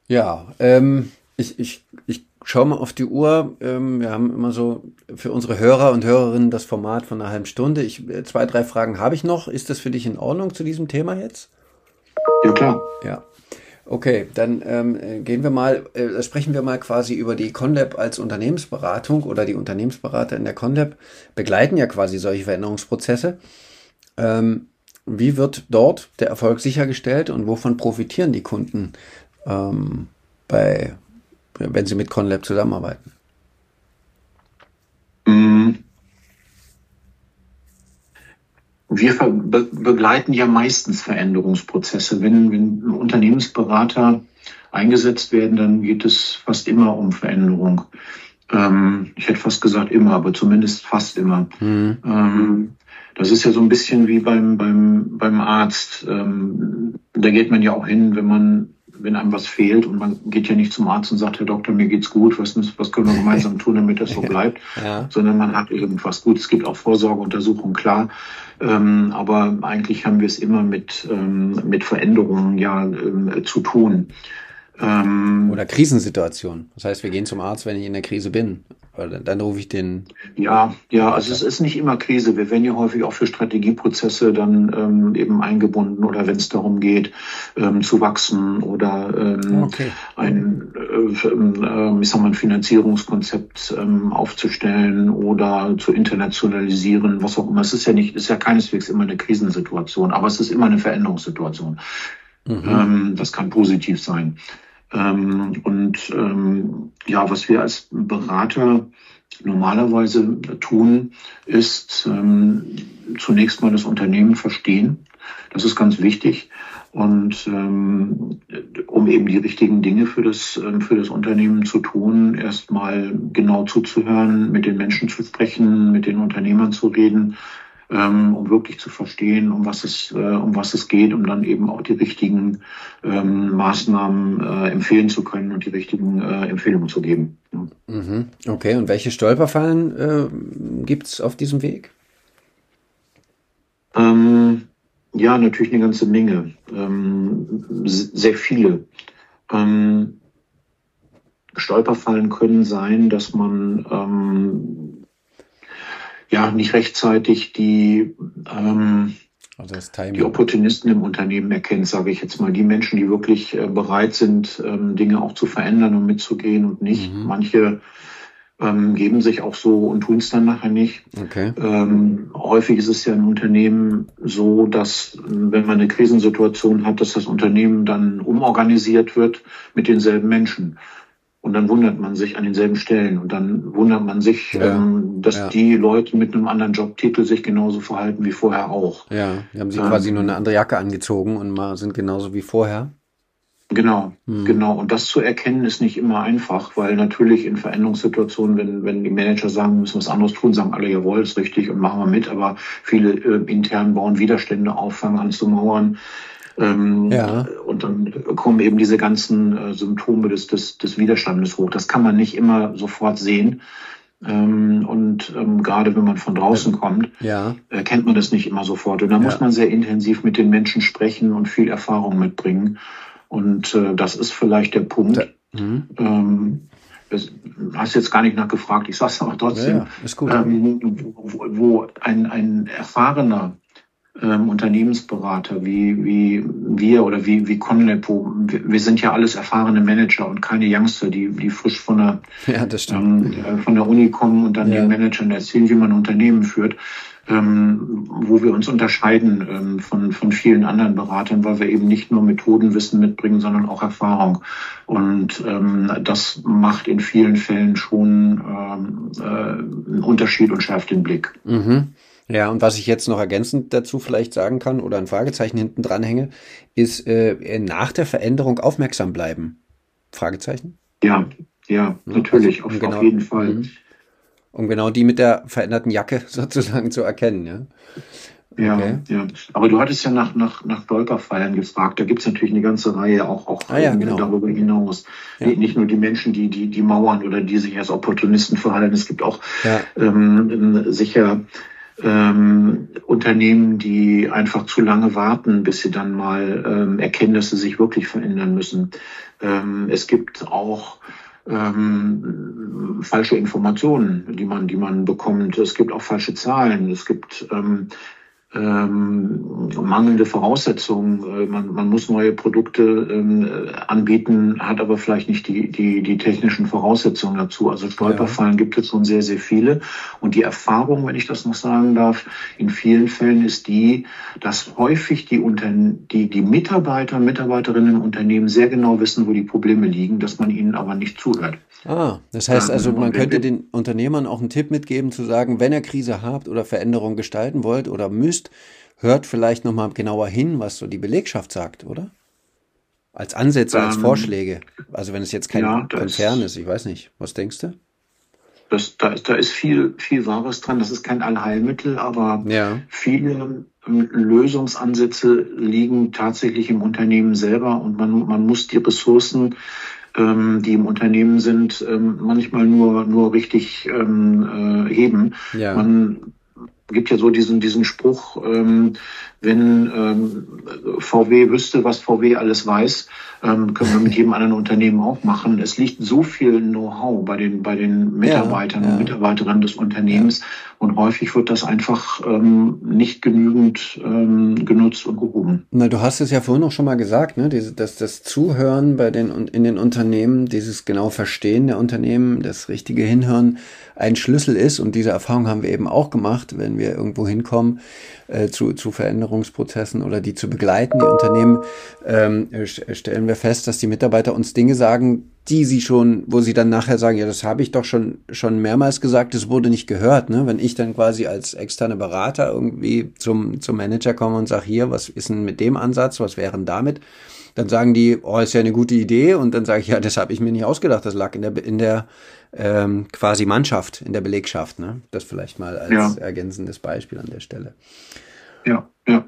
Ja, ähm, ich, ich, ich schaue mal auf die Uhr. Ähm, wir haben immer so für unsere Hörer und Hörerinnen das Format von einer halben Stunde. Ich, äh, zwei, drei Fragen habe ich noch. Ist das für dich in Ordnung zu diesem Thema jetzt? Ja, klar. Ja. Okay, dann ähm, gehen wir mal, äh, sprechen wir mal quasi über die Conlab als Unternehmensberatung oder die Unternehmensberater in der Conlab begleiten ja quasi solche Veränderungsprozesse. Ähm, wie wird dort der Erfolg sichergestellt und wovon profitieren die Kunden ähm, bei, wenn sie mit Conlab zusammenarbeiten? Mhm. Wir be begleiten ja meistens Veränderungsprozesse. Wenn, wenn Unternehmensberater eingesetzt werden, dann geht es fast immer um Veränderung. Ähm, ich hätte fast gesagt immer, aber zumindest fast immer. Mhm. Ähm, das ist ja so ein bisschen wie beim, beim, beim Arzt. Ähm, da geht man ja auch hin, wenn man wenn einem was fehlt und man geht ja nicht zum Arzt und sagt, Herr Doktor, mir geht's gut, was, was können wir *laughs* gemeinsam tun, damit das so bleibt, ja. sondern man hat irgendwas gut. Es gibt auch Vorsorgeuntersuchungen, klar. Ähm, aber eigentlich haben wir es immer mit, ähm, mit Veränderungen ja ähm, zu tun. Ähm, Oder Krisensituation. Das heißt, wir gehen zum Arzt, wenn ich in der Krise bin. Dann, dann rufe ich den. Ja, ja, also es ist nicht immer Krise. Wir werden ja häufig auch für Strategieprozesse dann ähm, eben eingebunden oder wenn es darum geht, ähm, zu wachsen oder ähm, okay. ein, äh, ich sag mal, ein Finanzierungskonzept ähm, aufzustellen oder zu internationalisieren, was auch immer. Es ist ja nicht, ist ja keineswegs immer eine Krisensituation, aber es ist immer eine Veränderungssituation. Mhm. Ähm, das kann positiv sein. Ähm, und ähm, ja, was wir als Berater normalerweise tun, ist ähm, zunächst mal das Unternehmen verstehen. Das ist ganz wichtig. Und ähm, um eben die richtigen Dinge für das, ähm, für das Unternehmen zu tun, erstmal genau zuzuhören, mit den Menschen zu sprechen, mit den Unternehmern zu reden, ähm, um wirklich zu verstehen, um was es, äh, um was es geht, um dann eben auch die richtigen ähm, Maßnahmen äh, empfehlen zu können und die richtigen äh, Empfehlungen zu geben. Ja. Mhm. Okay, und welche Stolperfallen äh, gibt es auf diesem Weg? Ähm, ja, natürlich eine ganze Menge. Ähm, sehr viele. Ähm, Stolperfallen können sein, dass man ähm, ja nicht rechtzeitig die, ähm, also die Opportunisten im Unternehmen erkennt, sage ich jetzt mal. Die Menschen, die wirklich äh, bereit sind, ähm, Dinge auch zu verändern und mitzugehen und nicht. Mhm. Manche ähm, geben sich auch so und tun es dann nachher nicht. Okay. Ähm, häufig ist es ja im Unternehmen so, dass wenn man eine Krisensituation hat, dass das Unternehmen dann umorganisiert wird mit denselben Menschen. Und dann wundert man sich an denselben Stellen. Und dann wundert man sich, ja, ähm, dass ja. die Leute mit einem anderen Jobtitel sich genauso verhalten wie vorher auch. Ja, die haben sich ähm, quasi nur eine andere Jacke angezogen und mal sind genauso wie vorher. Genau, hm. genau. Und das zu erkennen ist nicht immer einfach, weil natürlich in Veränderungssituationen, wenn, wenn die Manager sagen, müssen was anderes tun, sagen alle, jawohl, ist richtig und machen wir mit, aber viele äh, intern bauen Widerstände auf, fangen an zu mauern. Ähm, ja. Und dann kommen eben diese ganzen äh, Symptome des, des, des Widerstandes hoch. Das kann man nicht immer sofort sehen. Ähm, und ähm, gerade wenn man von draußen kommt, ja. äh, kennt man das nicht immer sofort. Und da ja. muss man sehr intensiv mit den Menschen sprechen und viel Erfahrung mitbringen. Und äh, das ist vielleicht der Punkt. Da, mhm. ähm, das hast jetzt gar nicht nachgefragt, ich sage es aber trotzdem, ja. Ähm, wo, wo ein, ein erfahrener ähm, Unternehmensberater wie, wie wir oder wie, wie Conlepo, wir, wir, sind ja alles erfahrene Manager und keine Youngster, die, die frisch von der, *laughs* ja, ähm, äh, von der Uni kommen und dann ja. den Managern erzählen, wie man ein Unternehmen führt. Ähm, wo wir uns unterscheiden ähm, von, von vielen anderen Beratern, weil wir eben nicht nur Methodenwissen mitbringen, sondern auch Erfahrung. Und ähm, das macht in vielen Fällen schon ähm, äh, einen Unterschied und schärft den Blick. Mhm. Ja, und was ich jetzt noch ergänzend dazu vielleicht sagen kann oder ein Fragezeichen hinten dran hänge, ist äh, nach der Veränderung aufmerksam bleiben. Fragezeichen? Ja, ja, natürlich, also, um auf, genau, auf jeden Fall. Mhm. Um genau die mit der veränderten Jacke *laughs* sozusagen zu erkennen, ja. Ja, okay. ja. Aber du hattest ja nach, nach, nach Stolperfallen gefragt. Da gibt es natürlich eine ganze Reihe auch, auch ah, ja, genau. darüber hinaus. Ja. Nicht nur die Menschen, die, die, die mauern oder die sich als Opportunisten verhalten. Es gibt auch ja. ähm, sicher ähm, Unternehmen, die einfach zu lange warten, bis sie dann mal ähm, erkennen, dass sie sich wirklich verändern müssen. Ähm, es gibt auch ähm, falsche Informationen, die man, die man bekommt. Es gibt auch falsche Zahlen. Es gibt ähm, ähm, mangelnde Voraussetzungen. Äh, man, man muss neue Produkte ähm, anbieten, hat aber vielleicht nicht die, die, die technischen Voraussetzungen dazu. Also Stolperfallen ja. gibt es schon sehr, sehr viele. Und die Erfahrung, wenn ich das noch sagen darf, in vielen Fällen ist die, dass häufig die, Unter die, die Mitarbeiter und Mitarbeiterinnen im Unternehmen sehr genau wissen, wo die Probleme liegen, dass man ihnen aber nicht zuhört. Ah, das heißt also, man könnte den Unternehmern auch einen Tipp mitgeben, zu sagen, wenn ihr Krise habt oder Veränderungen gestalten wollt oder müsst, hört vielleicht nochmal genauer hin, was so die Belegschaft sagt, oder? Als Ansätze, als ähm, Vorschläge. Also wenn es jetzt kein ja, Konzern ist, ich weiß nicht. Was denkst du? Das, da, da ist viel, viel Wahres dran. Das ist kein Allheilmittel, aber ja. viele ähm, Lösungsansätze liegen tatsächlich im Unternehmen selber und man, man muss die Ressourcen ähm, die im Unternehmen sind, ähm, manchmal nur, nur richtig ähm, äh, heben. Ja. Man gibt ja so diesen, diesen Spruch, ähm, wenn ähm, VW wüsste, was VW alles weiß, ähm, können wir mit *laughs* jedem anderen Unternehmen auch machen. Es liegt so viel Know-how bei den, bei den Mitarbeitern ja, ja. und Mitarbeiterinnen des Unternehmens ja. und häufig wird das einfach ähm, nicht genügend ähm, genutzt und gehoben. Na, du hast es ja vorhin auch schon mal gesagt, ne? Diese, dass das Zuhören bei den in den Unternehmen, dieses genau Verstehen der Unternehmen, das richtige Hinhören ein Schlüssel ist und diese Erfahrung haben wir eben auch gemacht, wenn wir irgendwo hinkommen äh, zu, zu Veränderungsprozessen oder die zu begleiten, die Unternehmen, ähm, stellen wir fest, dass die Mitarbeiter uns Dinge sagen, die sie schon, wo sie dann nachher sagen, ja, das habe ich doch schon schon mehrmals gesagt, das wurde nicht gehört. Ne? Wenn ich dann quasi als externe Berater irgendwie zum zum Manager komme und sage, hier, was ist denn mit dem Ansatz, was wäre denn damit? Dann sagen die, oh, ist ja eine gute Idee. Und dann sage ich, ja, das habe ich mir nicht ausgedacht. Das lag in der in der ähm, quasi Mannschaft, in der Belegschaft. Ne? Das vielleicht mal als ja. ergänzendes Beispiel an der Stelle. Ja, ja.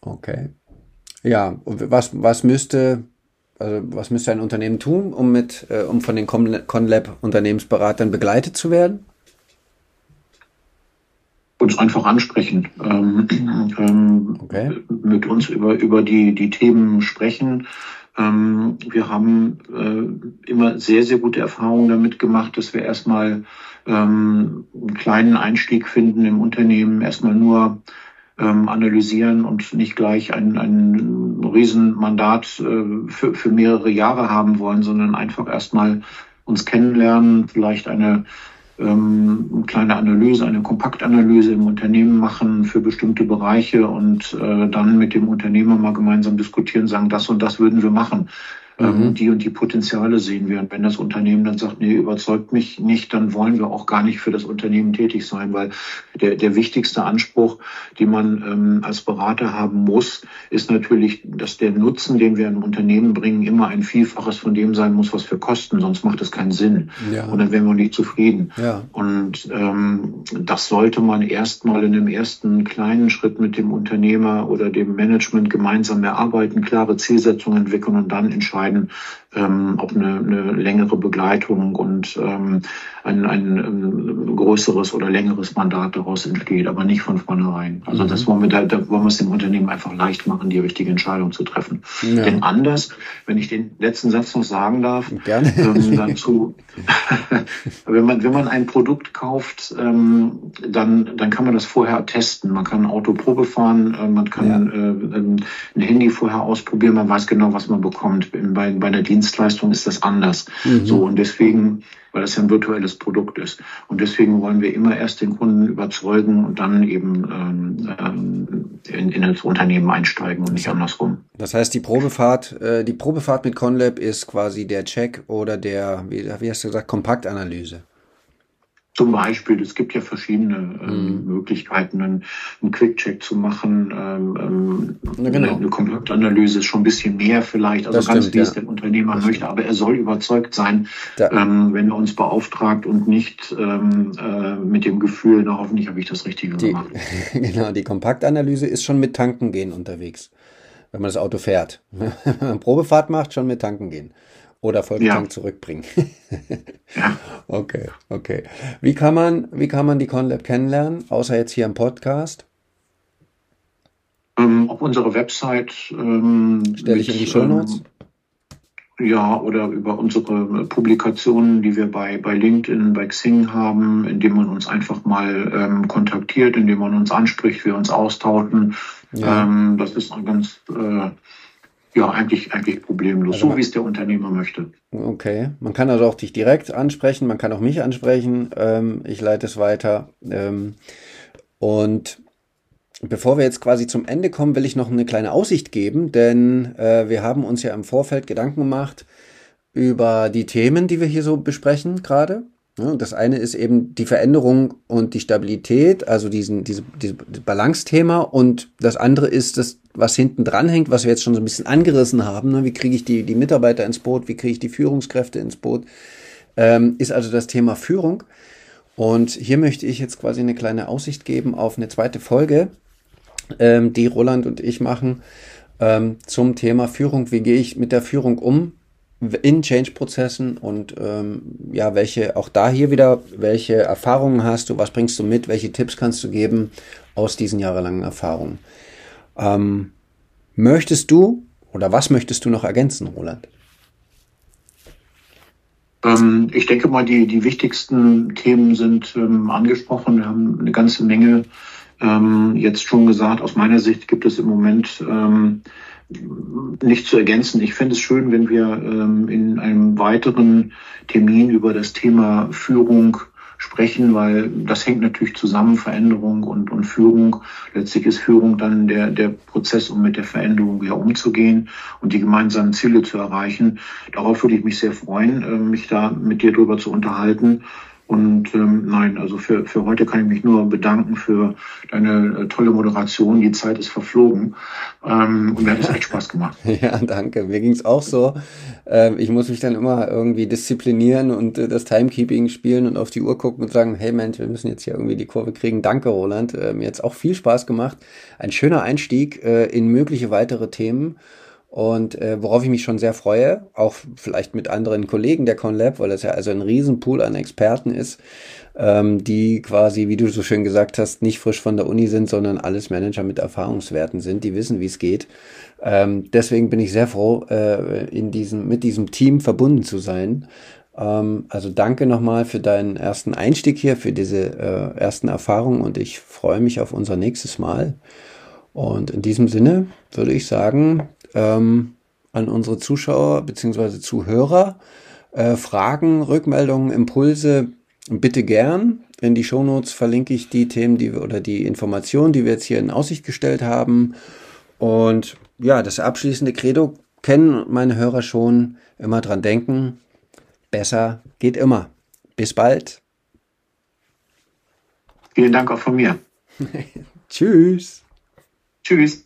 Okay. Ja, und was, was müsste, also was müsste ein Unternehmen tun, um mit, äh, um von den Conlab Unternehmensberatern begleitet zu werden? Uns einfach ansprechen, ähm, ähm, okay. mit uns über, über die, die Themen sprechen, ähm, wir haben äh, immer sehr, sehr gute Erfahrungen damit gemacht, dass wir erstmal ähm, einen kleinen Einstieg finden im Unternehmen, erstmal nur ähm, analysieren und nicht gleich ein, ein Riesenmandat äh, für, für mehrere Jahre haben wollen, sondern einfach erstmal uns kennenlernen, vielleicht eine ähm, eine kleine Analyse, eine Kompaktanalyse im Unternehmen machen für bestimmte Bereiche und äh, dann mit dem Unternehmer mal gemeinsam diskutieren, sagen, das und das würden wir machen. Ähm, mhm. die und die Potenziale sehen wir. Und wenn das Unternehmen dann sagt, nee, überzeugt mich nicht, dann wollen wir auch gar nicht für das Unternehmen tätig sein, weil der, der wichtigste Anspruch, den man ähm, als Berater haben muss, ist natürlich, dass der Nutzen, den wir in ein Unternehmen bringen, immer ein Vielfaches von dem sein muss, was wir kosten, sonst macht das keinen Sinn. Ja. Und dann wären wir nicht zufrieden. Ja. Und ähm, das sollte man erstmal in einem ersten kleinen Schritt mit dem Unternehmer oder dem Management gemeinsam erarbeiten, klare Zielsetzungen entwickeln und dann entscheiden, entscheiden, ähm, ob eine, eine längere Begleitung und ähm, ein, ein, ein größeres oder längeres Mandat daraus entsteht, aber nicht von vornherein. Also mhm. das wollen wir, da, da wollen wir es dem Unternehmen einfach leicht machen, die richtige Entscheidung zu treffen. Ja. Denn anders, wenn ich den letzten Satz noch sagen darf, Gerne. Ähm, dazu, *laughs* wenn man, wenn man ein Produkt kauft, ähm, dann, dann kann man das vorher testen. Man kann ein Auto Probe fahren, äh, man kann ja. äh, ein Handy vorher ausprobieren, man weiß genau, was man bekommt. Bei, bei einer Dienstleistung ist das anders. Mhm. So, und deswegen weil das ja ein virtuelles Produkt ist. Und deswegen wollen wir immer erst den Kunden überzeugen und dann eben ähm, ähm, in, in das Unternehmen einsteigen und nicht andersrum. Das heißt, die Probefahrt, äh, die Probefahrt mit Conlab ist quasi der Check oder der, wie, wie hast du gesagt, Kompaktanalyse. Zum Beispiel, es gibt ja verschiedene ähm, mhm. Möglichkeiten, einen, einen Quick-Check zu machen. Ähm, ähm Na, genau. Eine Kompaktanalyse ist schon ein bisschen mehr vielleicht, also das ganz stimmt, wie ja. es der Unternehmer das möchte. Stimmt. Aber er soll überzeugt sein, ähm, wenn er uns beauftragt und nicht ähm, äh, mit dem Gefühl, na hoffentlich habe ich das Richtige die, gemacht. *laughs* genau, die Kompaktanalyse ist schon mit Tanken gehen unterwegs, wenn man das Auto fährt. *laughs* wenn man Probefahrt macht, schon mit Tanken gehen. Oder Volltank ja. zurückbringen. *laughs* ja. Okay, okay. Wie kann man, wie kann man die ConLab kennenlernen, außer jetzt hier im Podcast? Ähm, auf unserer Website. Ähm, Stelle ich in die Show Notes? Ähm, ja, oder über unsere Publikationen, die wir bei, bei LinkedIn, bei Xing haben, indem man uns einfach mal ähm, kontaktiert, indem man uns anspricht, wir uns austauschen. Ja. Ähm, das ist ein ganz äh, ja, eigentlich, eigentlich problemlos, also so wie es der Unternehmer möchte. Okay, man kann also auch dich direkt ansprechen, man kann auch mich ansprechen, ähm, ich leite es weiter. Ähm, und bevor wir jetzt quasi zum Ende kommen, will ich noch eine kleine Aussicht geben, denn äh, wir haben uns ja im Vorfeld Gedanken gemacht über die Themen, die wir hier so besprechen gerade. Das eine ist eben die Veränderung und die Stabilität, also diesen, diese, diese Balance-Thema. Und das andere ist das, was hinten dran hängt, was wir jetzt schon so ein bisschen angerissen haben. Ne? Wie kriege ich die, die Mitarbeiter ins Boot? Wie kriege ich die Führungskräfte ins Boot? Ähm, ist also das Thema Führung. Und hier möchte ich jetzt quasi eine kleine Aussicht geben auf eine zweite Folge, ähm, die Roland und ich machen ähm, zum Thema Führung. Wie gehe ich mit der Führung um? In Change-Prozessen und ähm, ja, welche, auch da hier wieder, welche Erfahrungen hast du, was bringst du mit, welche Tipps kannst du geben aus diesen jahrelangen Erfahrungen. Ähm, möchtest du oder was möchtest du noch ergänzen, Roland? Ähm, ich denke mal, die, die wichtigsten Themen sind ähm, angesprochen. Wir haben eine ganze Menge ähm, jetzt schon gesagt. Aus meiner Sicht gibt es im Moment ähm, nicht zu ergänzen. Ich fände es schön, wenn wir ähm, in einem weiteren Termin über das Thema Führung sprechen, weil das hängt natürlich zusammen, Veränderung und, und Führung. Letztlich ist Führung dann der, der Prozess, um mit der Veränderung wieder umzugehen und die gemeinsamen Ziele zu erreichen. Darauf würde ich mich sehr freuen, äh, mich da mit dir drüber zu unterhalten. Und ähm, nein, also für, für heute kann ich mich nur bedanken für deine äh, tolle Moderation. Die Zeit ist verflogen ähm, und mir hat es echt Spaß gemacht. *laughs* ja, danke. Mir ging es auch so. Ähm, ich muss mich dann immer irgendwie disziplinieren und äh, das Timekeeping spielen und auf die Uhr gucken und sagen, hey Mensch, wir müssen jetzt hier irgendwie die Kurve kriegen. Danke, Roland. Äh, mir hat auch viel Spaß gemacht. Ein schöner Einstieg äh, in mögliche weitere Themen. Und äh, worauf ich mich schon sehr freue, auch vielleicht mit anderen Kollegen der ConLab, weil das ja also ein Riesenpool an Experten ist, ähm, die quasi, wie du so schön gesagt hast, nicht frisch von der Uni sind, sondern alles Manager mit Erfahrungswerten sind, die wissen, wie es geht. Ähm, deswegen bin ich sehr froh, äh, in diesem, mit diesem Team verbunden zu sein. Ähm, also danke nochmal für deinen ersten Einstieg hier, für diese äh, ersten Erfahrungen und ich freue mich auf unser nächstes Mal. Und in diesem Sinne würde ich sagen, ähm, an unsere Zuschauer bzw. Zuhörer. Äh, Fragen, Rückmeldungen, Impulse bitte gern. In die Shownotes verlinke ich die Themen, die wir oder die Informationen, die wir jetzt hier in Aussicht gestellt haben. Und ja, das abschließende Credo kennen meine Hörer schon. Immer dran denken. Besser geht immer. Bis bald. Vielen Dank auch von mir. *laughs* Tschüss. Tschüss.